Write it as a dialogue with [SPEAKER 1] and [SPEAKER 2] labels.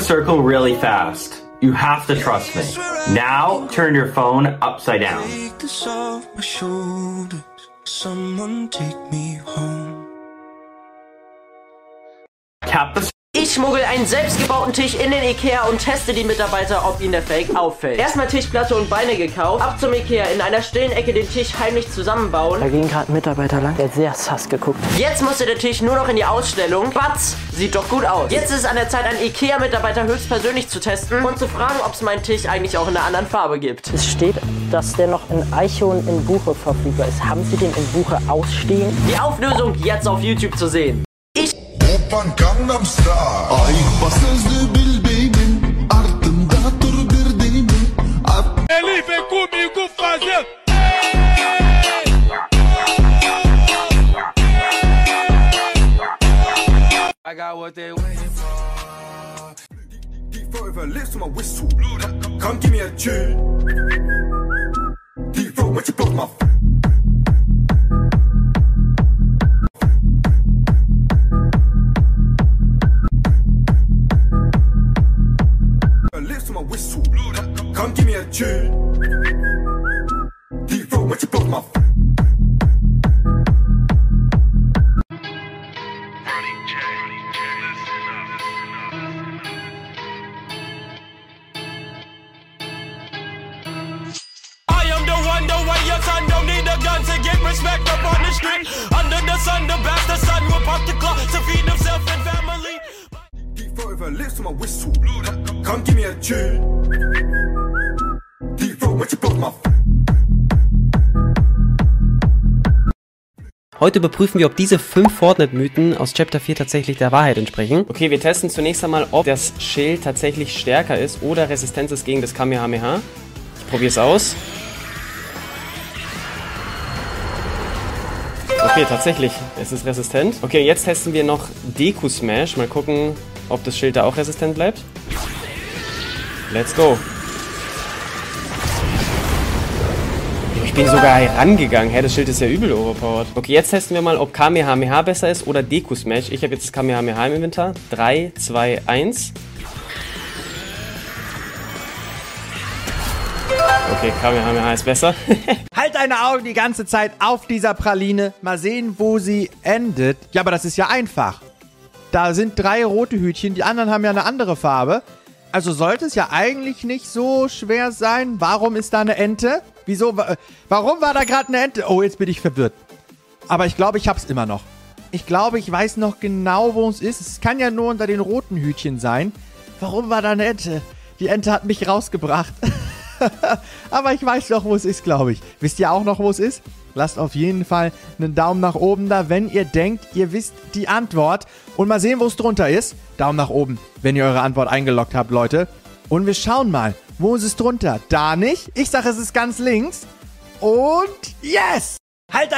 [SPEAKER 1] circle really fast. You have to trust me. Now turn your phone upside down.
[SPEAKER 2] Someone take me home.
[SPEAKER 1] Tap the
[SPEAKER 3] Ich schmuggel einen selbstgebauten Tisch in den Ikea und teste die Mitarbeiter, ob ihnen der Fake auffällt. Erstmal Tischplatte und Beine gekauft, ab zum Ikea, in einer stillen Ecke den Tisch heimlich zusammenbauen.
[SPEAKER 4] Da ging gerade ein Mitarbeiter lang, der hat sehr sass geguckt.
[SPEAKER 3] Jetzt musste der Tisch nur noch in die Ausstellung. Batz, sieht doch gut aus. Jetzt ist es an der Zeit, einen Ikea-Mitarbeiter höchstpersönlich zu testen und zu fragen, ob es meinen Tisch eigentlich auch in einer anderen Farbe gibt.
[SPEAKER 4] Es steht, dass der noch in Eiche und in Buche verfügbar ist. Haben Sie den in Buche ausstehen?
[SPEAKER 3] Die Auflösung jetzt auf YouTube zu sehen.
[SPEAKER 5] Oppan Gangnam Style Ayıp sözlü bilbeğimin Ardımda dur bir deyimin
[SPEAKER 6] Ele vem comigo fazer. I got what they waiting for.
[SPEAKER 5] Deep throat with her lips to my whistle Come give me a tune Deep throat when you blow my to my whistle. Come, come give me a tune. Deep throat when you blow my.
[SPEAKER 6] Respect up on the street. Under the sun, the best, the sun will pop the clock.
[SPEAKER 5] Her lips to my whistle Come give me a tune Deep throat when you blow my
[SPEAKER 7] Heute überprüfen wir, ob diese fünf Fortnite-Mythen aus Chapter 4 tatsächlich der Wahrheit entsprechen. Okay, wir testen zunächst einmal, ob das Schild tatsächlich stärker ist oder Resistenz ist gegen das Kamehameha. Ich probiere es aus. Okay, tatsächlich, es ist resistent. Okay, jetzt testen wir noch Deku Smash. Mal gucken, ob das Schild da auch resistent bleibt. Let's go. Ich bin sogar herangegangen. Hä, das Schild ist ja übel overpowered. Okay, jetzt testen wir mal, ob Kamehameha besser ist oder Deku Smash. Ich habe jetzt das Kamehameha im Inventar. 3, 2, 1. Okay, Kamehameha ist besser.
[SPEAKER 8] Halt deine Augen die ganze Zeit auf dieser Praline. Mal sehen, wo sie endet. Ja, aber das ist ja einfach. Da sind drei rote Hütchen, die anderen haben ja eine andere Farbe. Also sollte es ja eigentlich nicht so schwer sein. Warum ist da eine Ente? Wieso? wa- Warum war da gerade eine Ente? Oh, jetzt bin ich verwirrt. Aber ich glaube, ich hab's immer noch. Ich glaube, ich weiß noch genau, wo es ist. Es kann ja nur unter den roten Hütchen sein. Warum war da eine Ente? Die Ente hat mich rausgebracht. Aber ich weiß noch, wo es ist, glaube ich. Wisst ihr auch noch, wo es ist? Lasst auf jeden Fall einen Daumen nach oben da, wenn ihr denkt, ihr wisst die Antwort. Und mal sehen, wo es drunter ist. Daumen nach oben, wenn ihr eure Antwort eingeloggt habt, Leute. Und wir schauen mal, wo ist es drunter? Da nicht. Ich sage, es ist ganz links. Und yes! Halt